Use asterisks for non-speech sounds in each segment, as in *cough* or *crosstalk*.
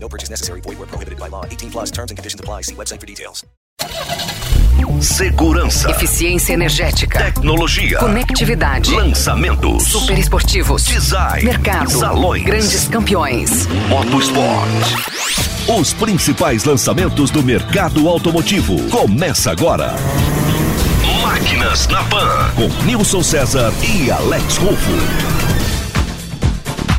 No purchase necessary. Void where prohibited by law. 18 plus terms and conditions apply. See website for details. Segurança, Eficiência energética. tecnologia, Conectividade. lançamentos, Super esportivos. design, Mercado. salões, Grandes campeões. motosport. Os principais lançamentos do mercado automotivo. Começa agora. Máquinas na Pan, com Nilson César e Alex Rufo.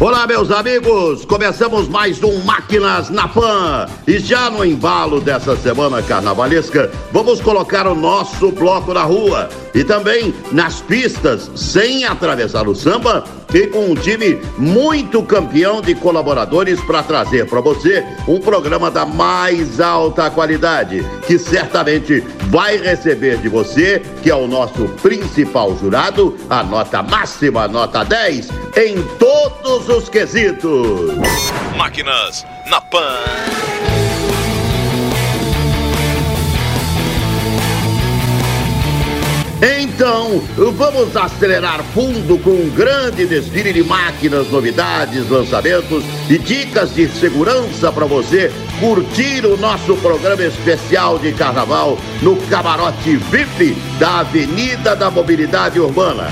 Olá, meus amigos! Começamos mais um Máquinas na Pan. E já no embalo dessa semana carnavalesca, vamos colocar o nosso bloco na rua e também nas pistas, sem atravessar o samba com um time muito campeão de colaboradores para trazer para você um programa da mais alta qualidade, que certamente vai receber de você, que é o nosso principal jurado, a nota máxima, nota 10, em todos os quesitos. Máquinas na Pan. Então, vamos acelerar fundo com um grande desfile de máquinas, novidades, lançamentos e dicas de segurança para você curtir o nosso programa especial de carnaval no camarote VIP da Avenida da Mobilidade Urbana.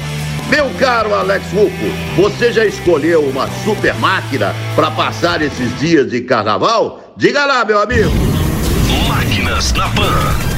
Meu caro Alex Rufo, você já escolheu uma super máquina para passar esses dias de carnaval? Diga lá, meu amigo. Máquinas na Pan.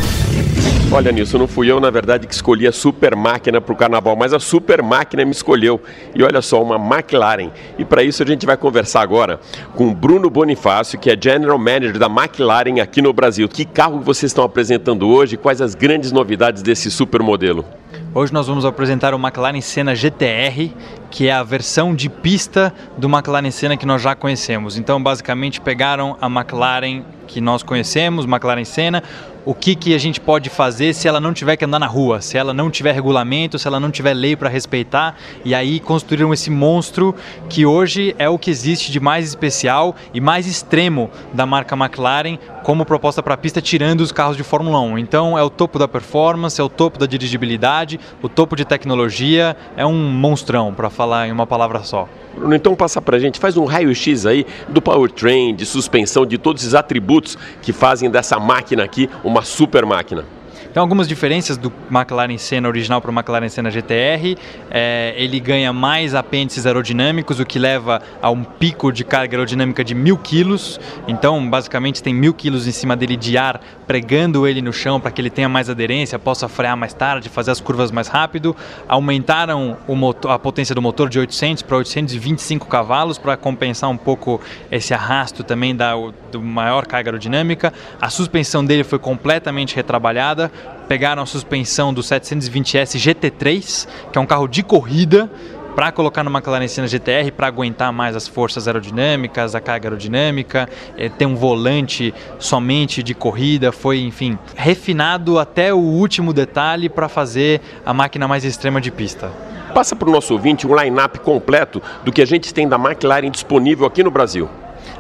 Olha, Nilson, não fui eu, na verdade, que escolhi a super máquina para o carnaval, mas a super máquina me escolheu. E olha só, uma McLaren. E para isso a gente vai conversar agora com Bruno Bonifácio, que é General Manager da McLaren aqui no Brasil. Que carro vocês estão apresentando hoje? Quais as grandes novidades desse super modelo? Hoje nós vamos apresentar o McLaren Senna GTR, que é a versão de pista do McLaren Senna que nós já conhecemos. Então, basicamente, pegaram a McLaren que nós conhecemos, McLaren Senna, o que, que a gente pode fazer se ela não tiver que andar na rua, se ela não tiver regulamento, se ela não tiver lei para respeitar, e aí construíram esse monstro que hoje é o que existe de mais especial e mais extremo da marca McLaren como proposta para a pista, tirando os carros de Fórmula 1. Então é o topo da performance, é o topo da dirigibilidade, o topo de tecnologia, é um monstrão, para falar em uma palavra só. Bruno, então passa pra gente, faz um raio-x aí do powertrain, de suspensão, de todos esses atributos que fazem dessa máquina aqui uma super máquina. Então, algumas diferenças do McLaren Senna original para o McLaren Senna GTR. É, ele ganha mais apêndices aerodinâmicos, o que leva a um pico de carga aerodinâmica de mil quilos. Então, basicamente, tem mil quilos em cima dele de ar, pregando ele no chão para que ele tenha mais aderência, possa frear mais tarde, fazer as curvas mais rápido. Aumentaram motor, a potência do motor de 800 para 825 cavalos para compensar um pouco esse arrasto também da do maior carga aerodinâmica. A suspensão dele foi completamente retrabalhada pegaram a suspensão do 720S GT3, que é um carro de corrida, para colocar no McLaren Senna GTR para aguentar mais as forças aerodinâmicas, a carga aerodinâmica, é, ter um volante somente de corrida, foi, enfim, refinado até o último detalhe para fazer a máquina mais extrema de pista. Passa para o nosso ouvinte um line-up completo do que a gente tem da McLaren disponível aqui no Brasil.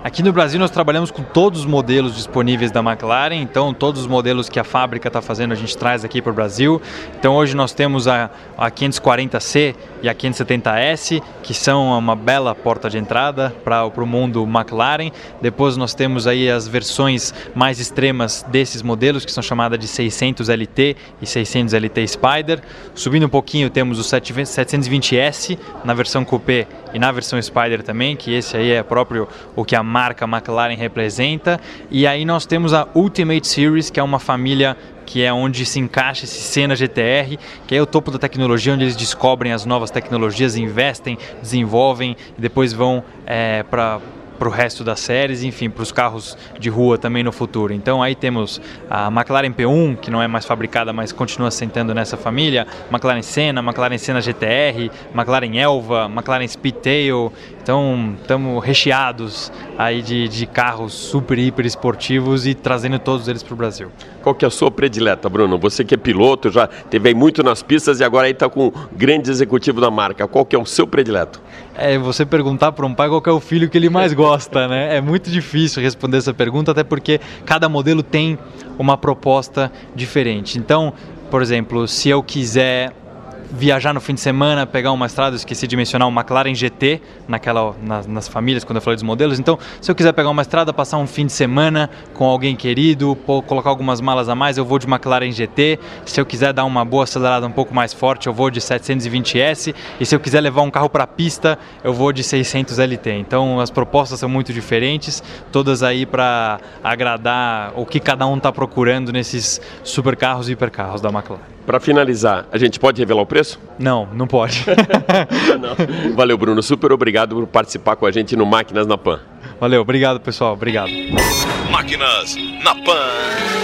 Aqui no Brasil nós trabalhamos com todos os modelos disponíveis da McLaren, então todos os modelos que a fábrica está fazendo a gente traz aqui para o Brasil. Então hoje nós temos a, a 540C e a 570S, que são uma bela porta de entrada para o mundo McLaren. Depois nós temos aí as versões mais extremas desses modelos, que são chamadas de 600 LT e 600 LT Spider. Subindo um pouquinho temos o 720S na versão Coupé e na versão Spider também, que esse aí é próprio o que a marca McLaren representa. E aí nós temos a Ultimate Series, que é uma família que é onde se encaixa esse Senna GTR, que é o topo da tecnologia, onde eles descobrem as novas tecnologias, investem, desenvolvem e depois vão é, para para o resto das séries, enfim, para os carros de rua também no futuro. Então aí temos a McLaren P1, que não é mais fabricada, mas continua sentando nessa família, McLaren Senna, McLaren Senna GTR, McLaren Elva, McLaren Speedtail. Então estamos recheados aí de, de carros super, hiper esportivos e trazendo todos eles para o Brasil. Qual que é a sua predileta, Bruno? Você que é piloto, já teve muito nas pistas e agora aí está com o grande executivo da marca. Qual que é o seu predileto? É você perguntar para um pai qual é o filho que ele mais gosta, né? É muito difícil responder essa pergunta, até porque cada modelo tem uma proposta diferente. Então, por exemplo, se eu quiser viajar no fim de semana, pegar uma estrada, eu esqueci de mencionar o McLaren GT naquela, nas, nas, famílias, quando eu falei dos modelos. Então, se eu quiser pegar uma estrada, passar um fim de semana com alguém querido, colocar algumas malas a mais, eu vou de McLaren GT. Se eu quiser dar uma boa acelerada um pouco mais forte, eu vou de 720S. E se eu quiser levar um carro para pista, eu vou de 600 LT. Então, as propostas são muito diferentes, todas aí para agradar o que cada um está procurando nesses supercarros e hipercarros da McLaren. Para finalizar, a gente pode revelar o preço? Não, não pode. *laughs* não. Valeu, Bruno. Super obrigado por participar com a gente no Máquinas na Pan. Valeu, obrigado, pessoal. Obrigado. Máquinas na Pan.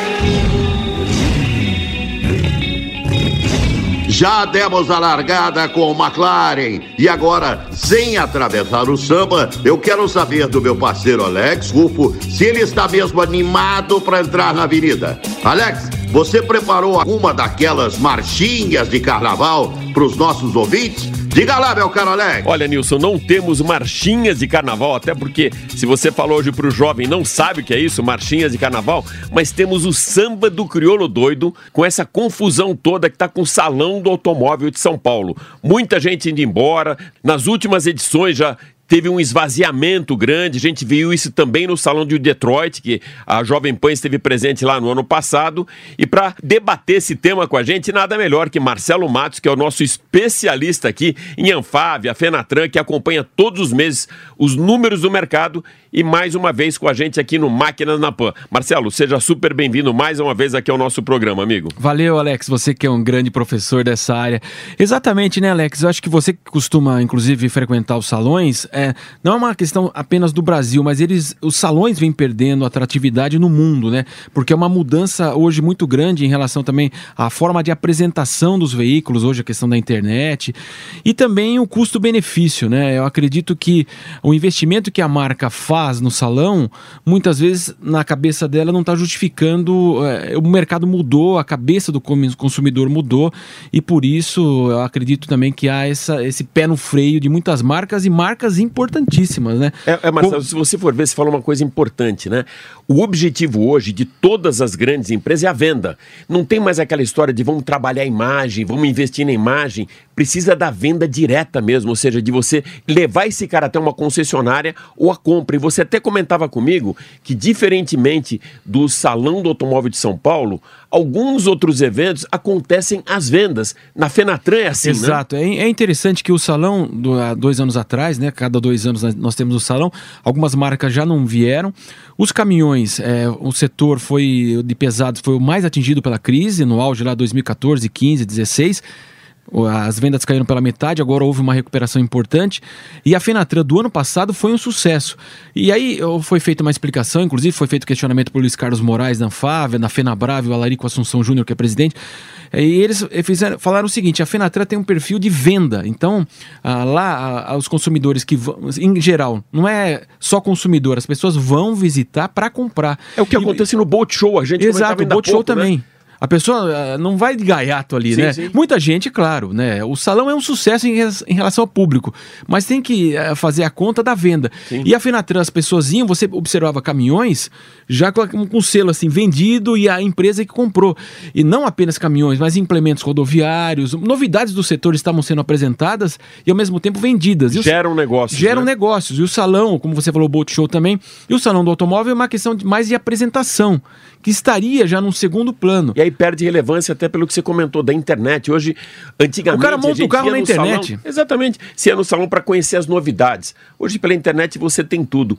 Já demos a largada com o McLaren e agora, sem atravessar o samba, eu quero saber do meu parceiro Alex Rufo se ele está mesmo animado para entrar na avenida. Alex, você preparou alguma daquelas marchinhas de carnaval para os nossos ouvintes? Diga lá, meu caro Alex. Olha, Nilson, não temos marchinhas de carnaval, até porque se você falou hoje para o jovem, não sabe o que é isso, marchinhas de carnaval, mas temos o samba do crioulo doido com essa confusão toda que está com o salão do automóvel de São Paulo. Muita gente indo embora. Nas últimas edições já teve um esvaziamento grande. A gente viu isso também no Salão de Detroit, que a Jovem Pan esteve presente lá no ano passado. E para debater esse tema com a gente, nada melhor que Marcelo Matos, que é o nosso especialista aqui em Anfávia, Fenatran, que acompanha todos os meses os números do mercado e mais uma vez com a gente aqui no Máquinas na Pan. Marcelo, seja super bem-vindo mais uma vez aqui ao nosso programa, amigo. Valeu, Alex, você que é um grande professor dessa área. Exatamente, né, Alex? Eu acho que você que costuma, inclusive, frequentar os salões, é, não é uma questão apenas do Brasil, mas eles, os salões vêm perdendo atratividade no mundo, né? Porque é uma mudança hoje muito grande em relação também à forma de apresentação dos veículos, hoje a questão da internet, e também o custo-benefício, né? Eu acredito que o investimento que a marca faz no salão, muitas vezes na cabeça dela não está justificando, é, o mercado mudou, a cabeça do consumidor mudou, e por isso eu acredito também que há essa, esse pé no freio de muitas marcas e marcas importantíssimas, né? É, é Marcelo, se você for ver, você fala uma coisa importante, né? O objetivo hoje de todas as grandes empresas é a venda. Não tem mais aquela história de vamos trabalhar a imagem, vamos investir na imagem. Precisa da venda direta mesmo, ou seja, de você levar esse cara até uma concessionária ou a compra. E você até comentava comigo que, diferentemente do Salão do Automóvel de São Paulo, alguns outros eventos acontecem as vendas. Na Fenatran é assim, né? Exato. É, é, interessante que o salão, do, há dois anos atrás, né? Cada dois anos nós temos o salão, algumas marcas já não vieram. Os caminhões, é, o setor foi de pesados foi o mais atingido pela crise, no auge lá 2014, 15, 16 as vendas caíram pela metade, agora houve uma recuperação importante. E a Fenatran do ano passado foi um sucesso. E aí foi feita uma explicação, inclusive foi feito questionamento por Luiz Carlos Moraes da Anfávia, na Fenabrave, o Alarico Assunção Júnior, que é presidente. E eles fizeram, falaram o seguinte: a Fenatran tem um perfil de venda. Então, lá, os consumidores que vão, em geral, não é só consumidor, as pessoas vão visitar para comprar. É o que e, acontece no Boat Show, a gente Exato, o Boat Show pouco, também. Né? A pessoa uh, não vai de gaiato ali, sim, né? Sim. Muita gente, claro, né? O salão é um sucesso em, em relação ao público, mas tem que uh, fazer a conta da venda. Sim. E a Fenatran, as pessoas iam, você observava caminhões já com, com selo assim, vendido e a empresa que comprou. E não apenas caminhões, mas implementos rodoviários, novidades do setor estavam sendo apresentadas e ao mesmo tempo vendidas. Geram negócios. Geram né? negócios. E o salão, como você falou, o Boat Show também, e o salão do automóvel é uma questão de, mais de apresentação, que estaria já num segundo plano. E aí perde relevância até pelo que você comentou da internet. Hoje, antigamente. O cara monta o carro na internet. Salão, exatamente. Se ia no salão para conhecer as novidades. Hoje, pela internet, você tem tudo.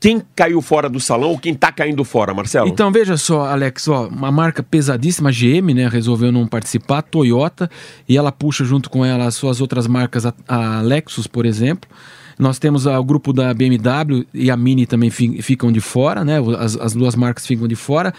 Quem caiu fora do salão ou quem está caindo fora, Marcelo? Então veja só, Alex, ó, uma marca pesadíssima, GM, né, resolveu não participar, Toyota, e ela puxa junto com ela as suas outras marcas, a, a Lexus, por exemplo. Nós temos o grupo da BMW e a Mini também fi- ficam de fora, né? As, as duas marcas ficam de fora.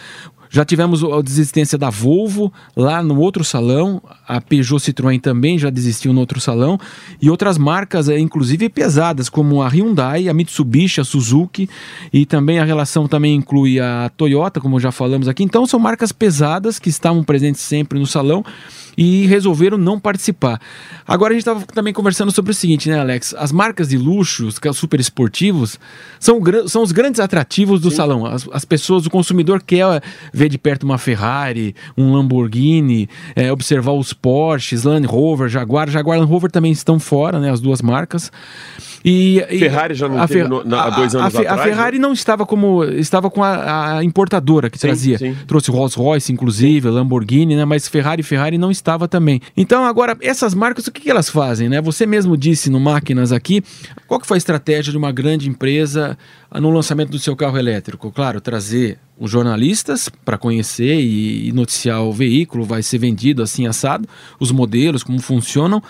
Já tivemos a desistência da Volvo lá no outro salão, a Peugeot Citroën também já desistiu no outro salão, e outras marcas, eh, inclusive pesadas, como a Hyundai, a Mitsubishi, a Suzuki, e também a relação também inclui a Toyota, como já falamos aqui. Então são marcas pesadas que estavam presentes sempre no salão e resolveram não participar. Agora a gente estava também conversando sobre o seguinte, né, Alex? As marcas de luxo, os carros super esportivos, são, são os grandes atrativos do salão. As, as pessoas, o consumidor quer ver de perto uma Ferrari, um Lamborghini, é, observar os Porsches, Land Rover, Jaguar. Jaguar e Land Rover também estão fora, né, as duas marcas. E, e Ferrari já não a teve no- na- há dois a- a anos Fe- atrás, A Ferrari não estava como estava com a, a importadora que Sim, trazia. sim. Trouxe Rolls Royce, inclusive, Lamborghini, né? Mas Ferrari Ferrari não estava também. Então, agora, essas marcas, o que, que elas fazem, né? Você mesmo disse no Máquinas aqui, qual que foi a estratégia de uma grande empresa ah, no lançamento do seu carro elétrico? Claro, trazer os jornalistas para conhecer e, e noticiar o veículo, vai ser vendido assim assado, os modelos, como funcionam.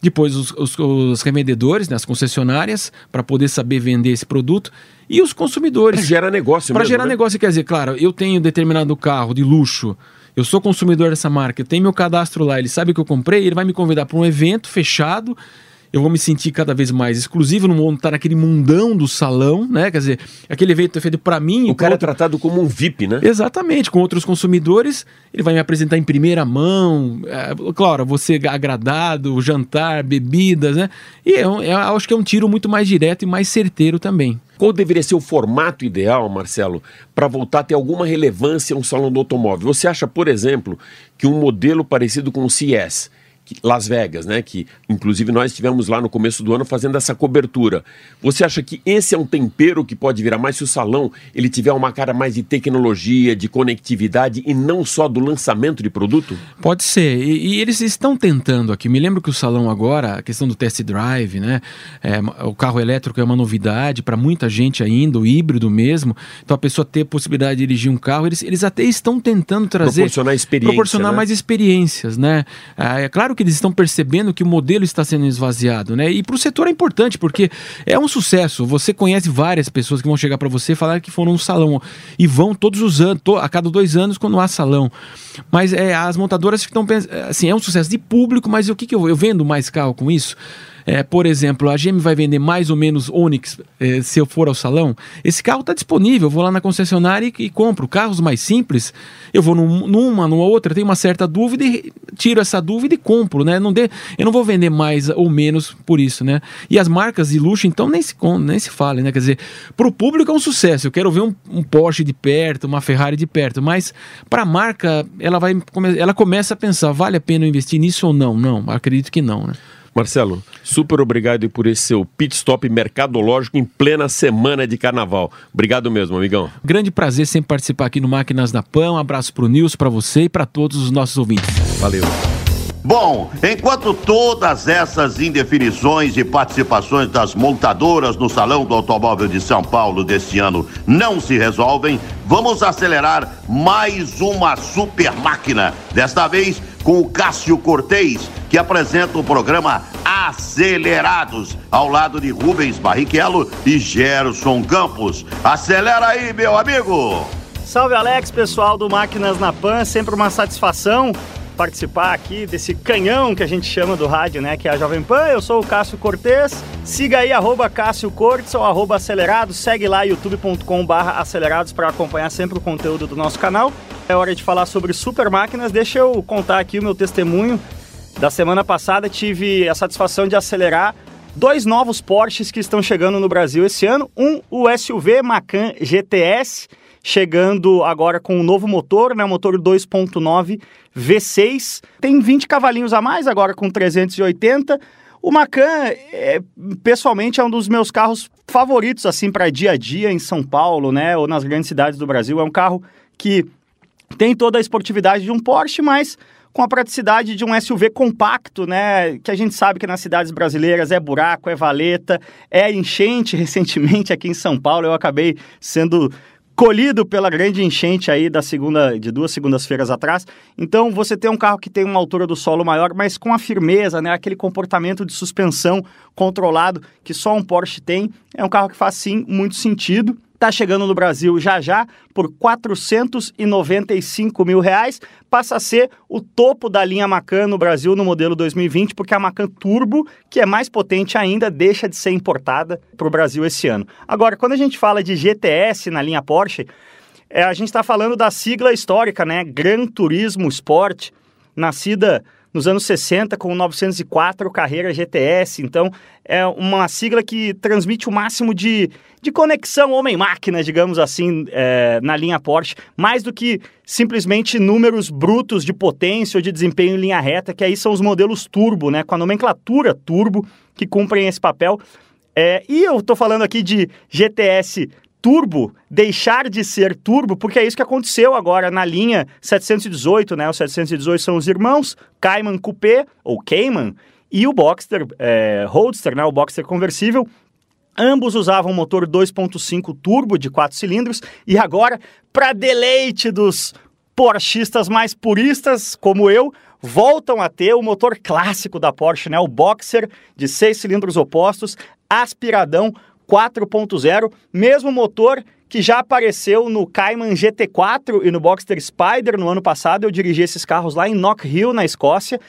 Depois os, os- os revendedores, né, as concessionárias, para poder saber vender esse produto. E os consumidores. Para gerar negócio Para gerar né? negócio, quer dizer, claro, eu tenho determinado carro de luxo, eu sou consumidor dessa marca, eu tenho meu cadastro lá, ele sabe que eu comprei, ele vai me convidar para um evento fechado. Eu vou me sentir cada vez mais exclusivo, não vou estar naquele mundão do salão, né? Quer dizer, aquele evento é feito para mim. O cara é outro- tratado como um VIP, né? Exatamente, com outros consumidores, ele vai me apresentar em primeira mão, é, claro, você agradado, jantar, bebidas, né? E é um- é- eu acho que é um tiro muito mais direto e mais certeiro também. Qual deveria ser o formato ideal, Marcelo, para voltar a ter alguma relevância um salão do automóvel? Você acha, por exemplo, que um modelo parecido com o CS, Las Vegas, né, que inclusive nós estivemos lá no começo do ano fazendo essa cobertura. Você acha que esse é um tempero que pode virar mais se o salão ele tiver uma cara mais de tecnologia, de conectividade e não só do lançamento de produto? Pode ser, e, e eles estão tentando aqui. Me lembro que o salão agora, a questão do test drive, né? é, o carro elétrico é uma novidade para muita gente ainda, o híbrido mesmo. Então a pessoa ter a possibilidade de dirigir um carro, eles, eles até estão tentando trazer. Proporcionar experiência, Proporcionar né? mais experiências, né? Ah, é claro que eles estão percebendo que o modelo está sendo esvaziado, né? E para o setor é importante, porque é um sucesso. Você conhece várias pessoas que vão chegar para você e falar que foram no salão e vão todos os anos, a cada dois anos, quando há salão. Mas é, as montadoras estão pensando, assim, é um sucesso de público, mas o que, que eu, eu vendo mais carro com isso? É, por exemplo, a GM vai vender mais ou menos Onix é, se eu for ao salão. Esse carro está disponível, eu vou lá na concessionária e, e compro. Carros mais simples, eu vou num- numa, numa outra, tenho uma certa dúvida e tiro essa dúvida e compro, né? Não dê, eu não vou vender mais ou menos por isso, né? E as marcas de luxo, então, nem se, nem se fala, né? Quer dizer, para o público é um sucesso. Eu quero ver um, um Porsche de perto, uma Ferrari de perto, mas para a marca, ela, vai, ela começa a pensar, vale a pena eu investir nisso ou não? Não, acredito que não, né? Marcelo, super obrigado por esse seu pit stop mercadológico em plena semana de carnaval. Obrigado mesmo, amigão. Grande prazer sempre participar aqui no Máquinas da Pan. Um abraço pro Nilson, para você e para todos os nossos ouvintes. Valeu. Bom, enquanto todas essas indefinições e participações das montadoras no Salão do Automóvel de São Paulo deste ano não se resolvem, vamos acelerar mais uma super máquina. Desta vez com o Cássio Cortez, que apresenta o programa Acelerados, ao lado de Rubens Barrichello e Gerson Campos. Acelera aí, meu amigo! Salve Alex, pessoal do Máquinas na Pan, sempre uma satisfação participar aqui desse canhão que a gente chama do rádio, né, que é a Jovem Pan. Eu sou o Cássio Cortez. Siga aí arroba Cássio Cortes ou arroba Acelerados. Segue lá youtube.com barra acelerados para acompanhar sempre o conteúdo do nosso canal. É hora de falar sobre super máquinas. Deixa eu contar aqui o meu testemunho. Da semana passada tive a satisfação de acelerar dois novos Porsches que estão chegando no Brasil esse ano. Um, o SUV Macan GTS, chegando agora com um novo motor, né, motor 2.9 V6. Tem 20 cavalinhos a mais, agora com 380. O Macan, é, pessoalmente, é um dos meus carros favoritos, assim, para dia a dia em São Paulo, né, ou nas grandes cidades do Brasil. É um carro que tem toda a esportividade de um Porsche, mas com a praticidade de um SUV compacto, né? Que a gente sabe que nas cidades brasileiras é buraco, é valeta, é enchente *laughs* recentemente aqui em São Paulo. Eu acabei sendo colhido pela grande enchente aí da segunda, de duas segundas-feiras atrás. Então você tem um carro que tem uma altura do solo maior, mas com a firmeza, né? Aquele comportamento de suspensão controlado que só um Porsche tem. É um carro que faz sim muito sentido. Está chegando no Brasil já já por 495 mil reais. Passa a ser o topo da linha Macan no Brasil no modelo 2020, porque a Macan Turbo, que é mais potente ainda, deixa de ser importada para o Brasil esse ano. Agora, quando a gente fala de GTS na linha Porsche, é, a gente está falando da sigla histórica, né? Gran Turismo Sport, nascida nos anos 60 com o 904 Carreira GTS. Então, é uma sigla que transmite o máximo de, de conexão homem-máquina, digamos assim, é, na linha Porsche, mais do que simplesmente números brutos de potência ou de desempenho em linha reta, que aí são os modelos turbo, né, com a nomenclatura turbo, que cumprem esse papel. É, e eu estou falando aqui de GTS turbo deixar de ser turbo, porque é isso que aconteceu agora na linha 718, né? Os 718 são os irmãos, Cayman Coupé, ou Cayman, e o Boxster é, Roadster, né? O Boxster conversível. Ambos usavam motor 2.5 turbo de 4 cilindros e agora, para deleite dos Porschistas mais puristas, como eu, voltam a ter o motor clássico da Porsche, né? O Boxer de 6 cilindros opostos, aspiradão 4.0, mesmo motor que já apareceu no Cayman GT4 e no Boxster Spider no ano passado. Eu dirigi esses carros lá em Knock Hill, na Escócia.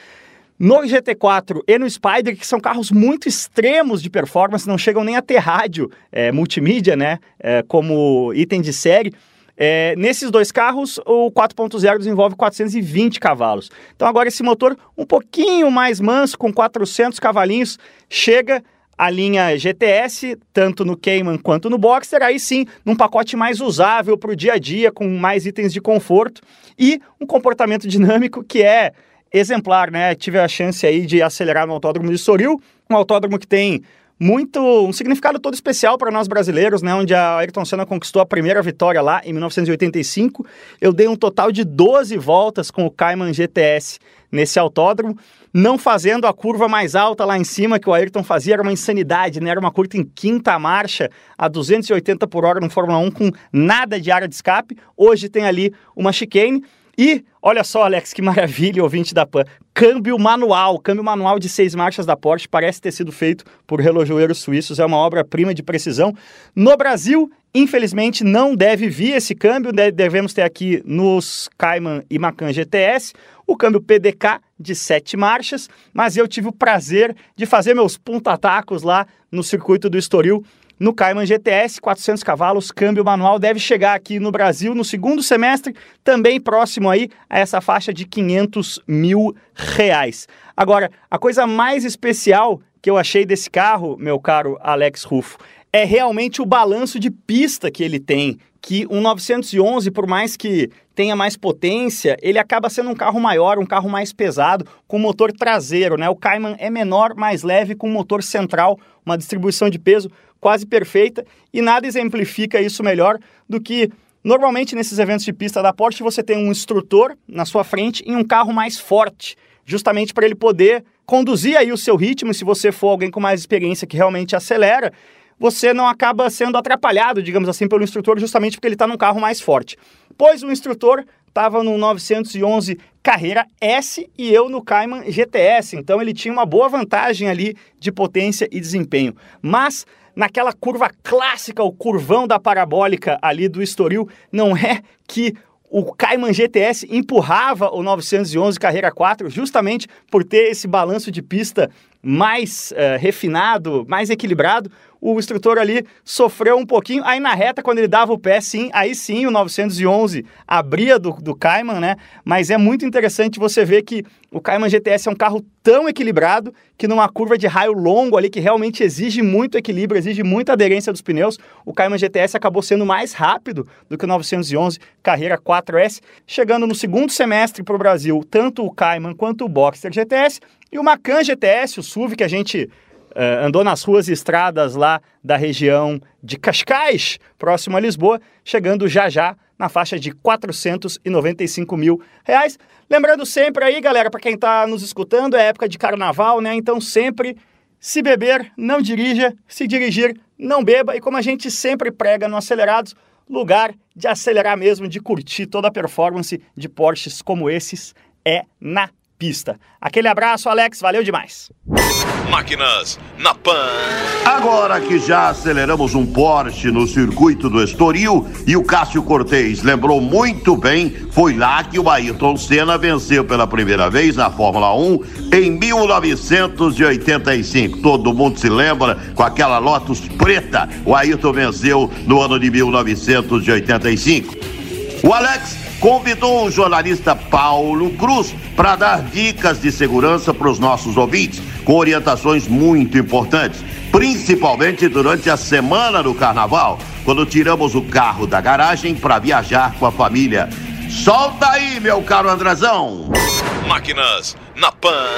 No GT4 e no Spider, que são carros muito extremos de performance, não chegam nem a ter rádio é, multimídia, né? É, como item de série. É, nesses dois carros, o 4.0 desenvolve 420 cavalos. Então agora esse motor um pouquinho mais manso, com 400 cavalinhos, chega a linha GTS, tanto no Cayman quanto no Boxster, aí sim, num pacote mais usável para o dia a dia, com mais itens de conforto e um comportamento dinâmico que é exemplar, né? Tive a chance aí de acelerar no Autódromo de Soril, um autódromo que tem muito um significado todo especial para nós brasileiros, né? Onde a Ayrton Senna conquistou a primeira vitória lá em 1985. Eu dei um total de 12 voltas com o Cayman GTS nesse autódromo não fazendo a curva mais alta lá em cima que o Ayrton fazia, era uma insanidade, né? Era uma curta em quinta marcha, a 280 por hora no Fórmula 1, com nada de área de escape. Hoje tem ali uma chicane. E olha só, Alex, que maravilha, ouvinte da PAN. Câmbio manual, câmbio manual de seis marchas da Porsche, parece ter sido feito por relojoeiros suíços, é uma obra-prima de precisão. No Brasil, infelizmente, não deve vir esse câmbio, devemos ter aqui nos Cayman e Macan GTS o câmbio PDK de sete marchas, mas eu tive o prazer de fazer meus pontatacos lá no circuito do Estoril no Cayman GTS, 400 cavalos, câmbio manual, deve chegar aqui no Brasil no segundo semestre, também próximo aí a essa faixa de 500 mil reais. Agora, a coisa mais especial que eu achei desse carro, meu caro Alex Rufo, é realmente o balanço de pista que ele tem, que um 911, por mais que tenha mais potência, ele acaba sendo um carro maior, um carro mais pesado, com motor traseiro, né? O Cayman é menor, mais leve, com motor central, uma distribuição de peso quase perfeita, e nada exemplifica isso melhor do que normalmente nesses eventos de pista da Porsche você tem um instrutor na sua frente em um carro mais forte, justamente para ele poder conduzir aí o seu ritmo, se você for alguém com mais experiência que realmente acelera, você não acaba sendo atrapalhado, digamos assim, pelo instrutor, justamente porque ele está num carro mais forte. Pois o instrutor estava no 911 Carreira S e eu no Cayman GTS, então ele tinha uma boa vantagem ali de potência e desempenho. Mas naquela curva clássica, o curvão da parabólica ali do Estoril, não é que o Cayman GTS empurrava o 911 Carreira 4 justamente por ter esse balanço de pista mais uh, refinado, mais equilibrado o instrutor ali sofreu um pouquinho. Aí na reta, quando ele dava o pé, sim, aí sim o 911 abria do, do Cayman, né? Mas é muito interessante você ver que o Cayman GTS é um carro tão equilibrado que numa curva de raio longo ali, que realmente exige muito equilíbrio, exige muita aderência dos pneus, o Cayman GTS acabou sendo mais rápido do que o 911 Carreira 4S, chegando no segundo semestre para o Brasil, tanto o Cayman quanto o Boxster GTS e o Macan GTS, o SUV que a gente Uh, andou nas ruas e estradas lá da região de Cascais, próximo a Lisboa, chegando já já na faixa de 495 mil reais. Lembrando sempre aí, galera, para quem está nos escutando, é época de carnaval, né? Então sempre se beber, não dirija, se dirigir, não beba. E como a gente sempre prega no Acelerados, lugar de acelerar mesmo, de curtir toda a performance de Porsches como esses é na pista. Aquele abraço, Alex, valeu demais. Máquinas na Pan. Agora que já aceleramos um Porsche no circuito do Estoril e o Cássio Cortez lembrou muito bem, foi lá que o Ayrton Senna venceu pela primeira vez na Fórmula 1 em 1985. Todo mundo se lembra com aquela Lotus preta. O Ayrton venceu no ano de 1985. O Alex convidou o jornalista Paulo Cruz para dar dicas de segurança para os nossos ouvintes, com orientações muito importantes, principalmente durante a semana do carnaval, quando tiramos o carro da garagem para viajar com a família. Solta aí, meu caro Andrezão! Máquinas na Pan.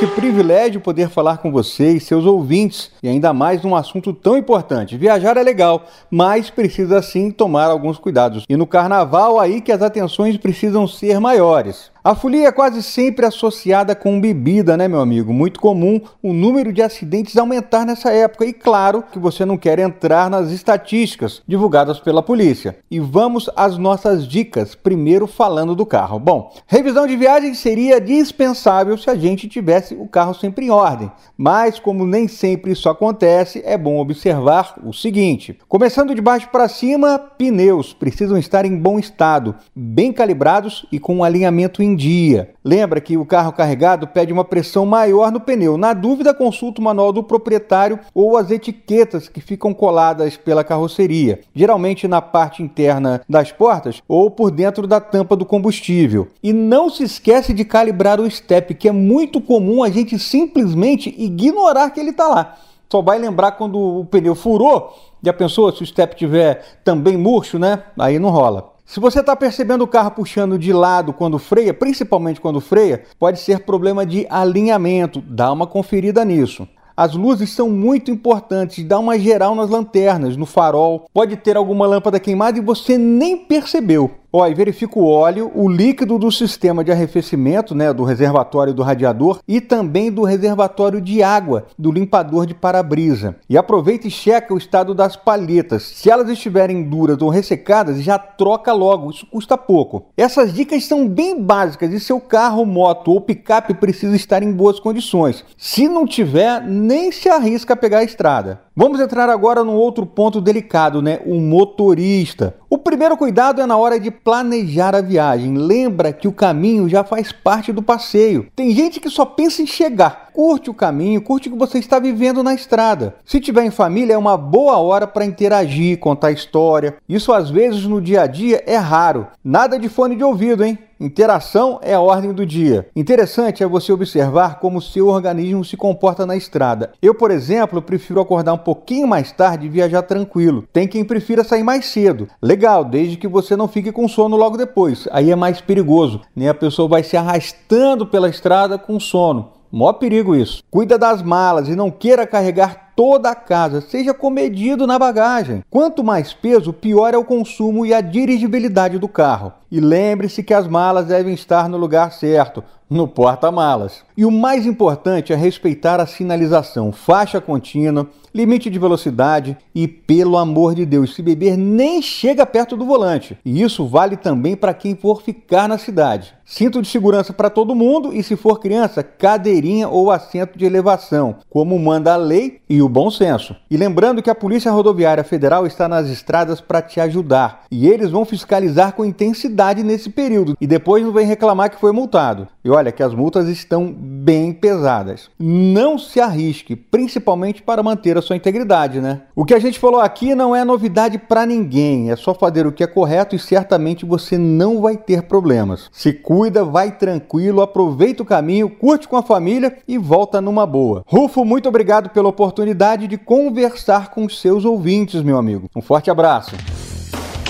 Que privilégio poder falar com vocês, seus ouvintes, e ainda mais num assunto tão importante. Viajar é legal, mas precisa sim tomar alguns cuidados. E no carnaval aí que as atenções precisam ser maiores. A folia é quase sempre associada com bebida, né, meu amigo? Muito comum o número de acidentes aumentar nessa época. E claro que você não quer entrar nas estatísticas divulgadas pela polícia. E vamos às nossas dicas, primeiro falando do carro. Bom, revisão de viagem seria dispensável se a gente tivesse o carro sempre em ordem. Mas, como nem sempre isso acontece, é bom observar o seguinte: começando de baixo para cima, pneus precisam estar em bom estado, bem calibrados e com um alinhamento em dia. Lembra que o carro carregado pede uma pressão maior no pneu. Na dúvida, consulta o manual do proprietário ou as etiquetas que ficam coladas pela carroceria, geralmente na parte interna das portas ou por dentro da tampa do combustível. E não se esquece de calibrar o step, que é muito comum a gente simplesmente ignorar que ele está lá. Só vai lembrar quando o pneu furou. Já pensou se o step tiver também murcho, né? Aí não rola. Se você está percebendo o carro puxando de lado quando freia, principalmente quando freia, pode ser problema de alinhamento. Dá uma conferida nisso. As luzes são muito importantes, dá uma geral nas lanternas, no farol. Pode ter alguma lâmpada queimada e você nem percebeu. Ó, e verifica o óleo, o líquido do sistema de arrefecimento, né, do reservatório do radiador e também do reservatório de água do limpador de para-brisa. E aproveita e checa o estado das palhetas. Se elas estiverem duras ou ressecadas, já troca logo, isso custa pouco. Essas dicas são bem básicas e seu carro, moto ou picape precisa estar em boas condições. Se não tiver, nem se arrisca a pegar a estrada. Vamos entrar agora num outro ponto delicado, né? O motorista. O primeiro cuidado é na hora de planejar a viagem. Lembra que o caminho já faz parte do passeio. Tem gente que só pensa em chegar. Curte o caminho, curte o que você está vivendo na estrada. Se tiver em família, é uma boa hora para interagir, contar história. Isso às vezes no dia a dia é raro. Nada de fone de ouvido, hein? Interação é a ordem do dia. Interessante é você observar como o seu organismo se comporta na estrada. Eu, por exemplo, prefiro acordar um pouquinho mais tarde e viajar tranquilo. Tem quem prefira sair mais cedo. Legal, desde que você não fique com sono logo depois. Aí é mais perigoso, né? A pessoa vai se arrastando pela estrada com sono. Mó perigo isso. Cuida das malas e não queira carregar toda a casa, seja comedido na bagagem. Quanto mais peso, pior é o consumo e a dirigibilidade do carro. E lembre-se que as malas devem estar no lugar certo, no porta-malas. E o mais importante é respeitar a sinalização, faixa contínua, limite de velocidade e, pelo amor de Deus, se beber nem chega perto do volante. E isso vale também para quem for ficar na cidade. Cinto de segurança para todo mundo e, se for criança, cadeirinha ou assento de elevação, como manda a lei e o bom senso. E lembrando que a Polícia Rodoviária Federal está nas estradas para te ajudar e eles vão fiscalizar com intensidade nesse período e depois não vem reclamar que foi multado. E olha que as multas estão bem pesadas. Não se arrisque, principalmente para manter a sua integridade, né? O que a gente falou aqui não é novidade para ninguém, é só fazer o que é correto e certamente você não vai ter problemas. Se cuida, vai tranquilo, aproveita o caminho, curte com a família e volta numa boa. Rufo, muito obrigado pela oportunidade de conversar com os seus ouvintes, meu amigo. Um forte abraço.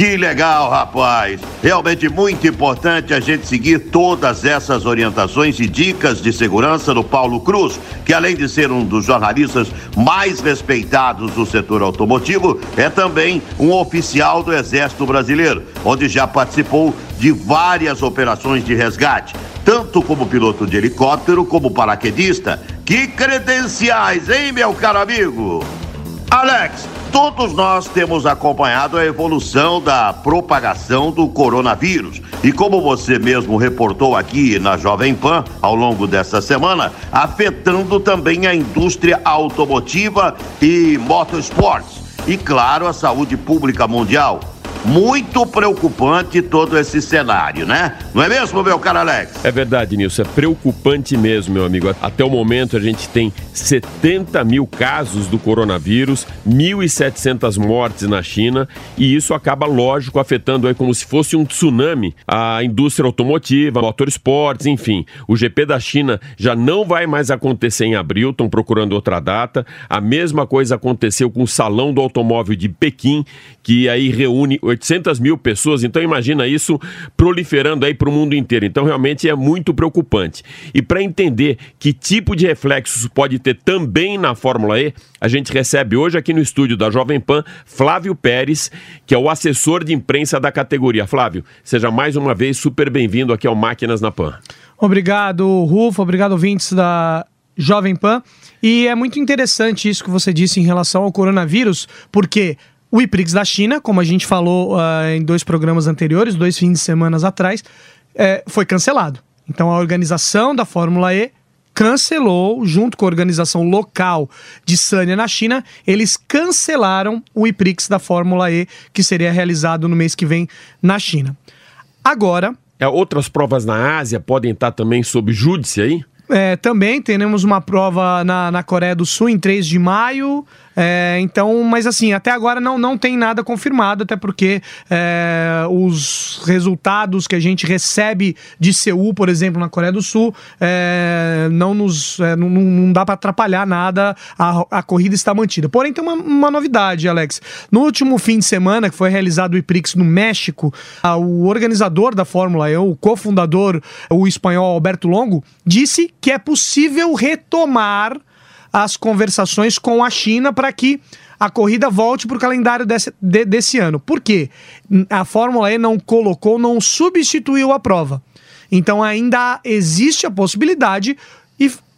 Que legal, rapaz! Realmente muito importante a gente seguir todas essas orientações e dicas de segurança do Paulo Cruz, que além de ser um dos jornalistas mais respeitados do setor automotivo, é também um oficial do Exército Brasileiro, onde já participou de várias operações de resgate, tanto como piloto de helicóptero como paraquedista. Que credenciais, hein, meu caro amigo? Alex, Todos nós temos acompanhado a evolução da propagação do coronavírus. E como você mesmo reportou aqui na Jovem Pan ao longo desta semana, afetando também a indústria automotiva e motorsports. E, claro, a saúde pública mundial. Muito preocupante todo esse cenário, né? Não é mesmo, meu caro Alex? É verdade, Nilson. É preocupante mesmo, meu amigo. Até o momento a gente tem 70 mil casos do coronavírus, 1.700 mortes na China e isso acaba, lógico, afetando aí como se fosse um tsunami a indústria automotiva, motorsports, enfim. O GP da China já não vai mais acontecer em abril, estão procurando outra data. A mesma coisa aconteceu com o Salão do Automóvel de Pequim, que aí reúne 800 mil pessoas, então imagina isso proliferando aí para o mundo inteiro. Então realmente é muito preocupante. E para entender que tipo de reflexos pode ter também na Fórmula E, a gente recebe hoje aqui no estúdio da Jovem Pan Flávio Pérez, que é o assessor de imprensa da categoria. Flávio, seja mais uma vez super bem-vindo aqui ao Máquinas na Pan. Obrigado, Rufo, obrigado, ouvintes da Jovem Pan. E é muito interessante isso que você disse em relação ao coronavírus, porque o IPRIX da China, como a gente falou uh, em dois programas anteriores, dois fins de semana atrás, é, foi cancelado. Então a organização da Fórmula E cancelou, junto com a organização local de Sanya na China, eles cancelaram o IPRIX da Fórmula E, que seria realizado no mês que vem na China. Agora. É, outras provas na Ásia podem estar também sob júdice aí? É, também teremos uma prova na, na Coreia do Sul em 3 de maio. É, então, mas assim, até agora não, não tem nada confirmado, até porque é, os resultados que a gente recebe de Seul, por exemplo, na Coreia do Sul, é, não nos é, não, não dá para atrapalhar nada, a, a corrida está mantida. Porém, tem uma, uma novidade, Alex. No último fim de semana, que foi realizado o IPRIX no México, a, o organizador da Fórmula E, o cofundador, o espanhol Alberto Longo, disse que é possível retomar as conversações com a China para que a corrida volte para o calendário desse, de, desse ano. Por quê? A Fórmula E não colocou, não substituiu a prova. Então ainda existe a possibilidade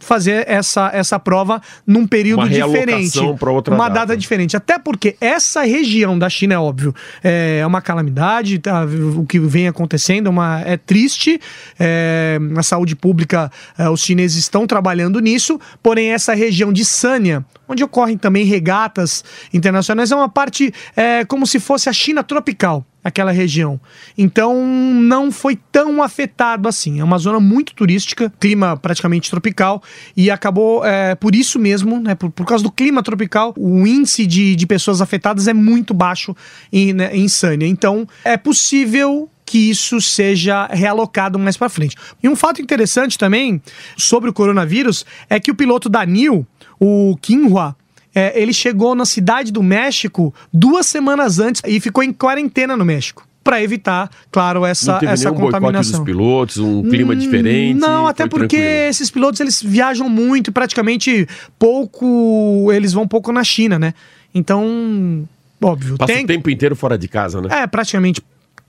fazer essa, essa prova num período uma diferente. outra uma data. data. diferente. Até porque essa região da China, é óbvio, é uma calamidade, tá, o que vem acontecendo é, uma, é triste. É, a saúde pública, é, os chineses estão trabalhando nisso, porém, essa região de Sanya, onde ocorrem também regatas internacionais, é uma parte é, como se fosse a China tropical aquela região. Então não foi tão afetado assim. É uma zona muito turística, clima praticamente tropical, e acabou é, por isso mesmo, né, por, por causa do clima tropical, o índice de, de pessoas afetadas é muito baixo em, né, em Sânia. Então é possível que isso seja realocado mais para frente. E um fato interessante também sobre o coronavírus é que o piloto da NIL, o Kinhua, é, ele chegou na cidade do México duas semanas antes e ficou em quarentena no México. Para evitar, claro, essa, Não teve essa contaminação. dos pilotos, um clima Hum, diferente. Não, até porque tranquilo. esses pilotos eles viajam muito e praticamente pouco. Eles vão pouco na China, né? Então, óbvio. Passa tem, o tempo inteiro fora de casa, né? é, praticamente o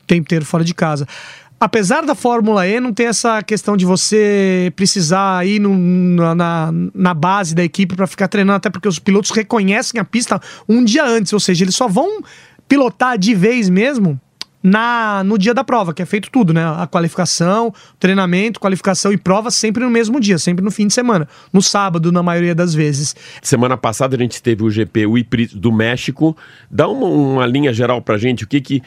tempo inteiro fora de casa. Apesar da Fórmula E não ter essa questão de você precisar ir no- na, na, base da equipe para ficar treinando, até porque os pilotos reconhecem a pista um dia antes, ou seja, eles só vão pilotar de vez mesmo na no dia da prova, que é feito tudo, né? A qualificação, treinamento, qualificação e prova sempre no mesmo dia, sempre no fim de semana, no sábado na maioria das vezes. Semana passada a gente teve o GP o IPRI do México. Dá uma, uma linha geral pra gente, o que que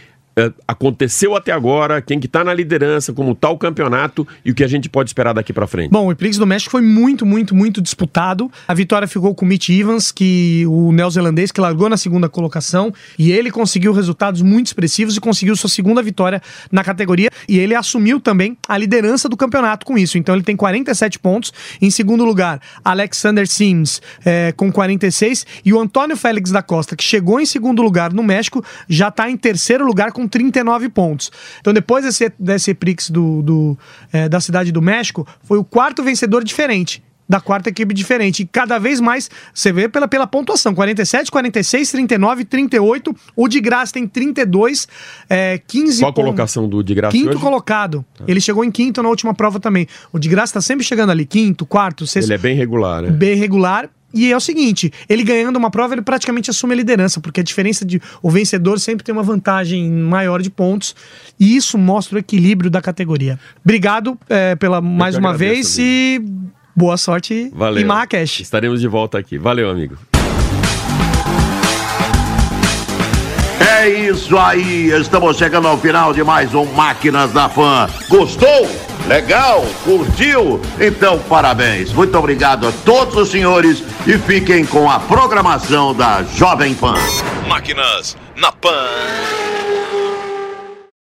aconteceu até agora, quem que tá na liderança, como tá o campeonato e o que a gente pode esperar daqui pra frente. Bom, o Prix do México foi muito, muito, muito disputado. A vitória ficou com o Mitch Evans, que o neozelandês que largou na segunda colocação, e ele conseguiu resultados muito expressivos e conseguiu sua segunda vitória na categoria, e ele assumiu também a liderança do campeonato com isso. Então ele tem 47 pontos. Em segundo lugar, Alexander Sims eh, com 46 e o Antônio Félix da Costa, que chegou em segundo lugar no México, já está em terceiro lugar com 39 pontos. Então, depois desse, desse Prix do, do, eh, da cidade do México, foi o quarto vencedor diferente. Da quarta equipe diferente. E cada vez mais você vê pela, pela pontuação: 47, 46, 39, 38. O de graça tem 32, eh, 15 Qual a colocação do de graça Quinto hoje? colocado. Ele chegou em quinto na última prova também. O de graça tá sempre chegando ali, quinto, quarto, sexto. Ele é bem regular, né? bem regular. E é o seguinte, ele ganhando uma prova, ele praticamente assume a liderança, porque a diferença de o vencedor sempre tem uma vantagem maior de pontos, e isso mostra o equilíbrio da categoria. Obrigado é, pela mais uma agradeço, vez e boa sorte Valeu. em Marrakech. Estaremos de volta aqui. Valeu, amigo. É isso aí, estamos chegando ao final de mais um Máquinas da Fã. Gostou? Legal? Curtiu? Então, parabéns. Muito obrigado a todos os senhores e fiquem com a programação da Jovem Pan. Máquinas na Pan.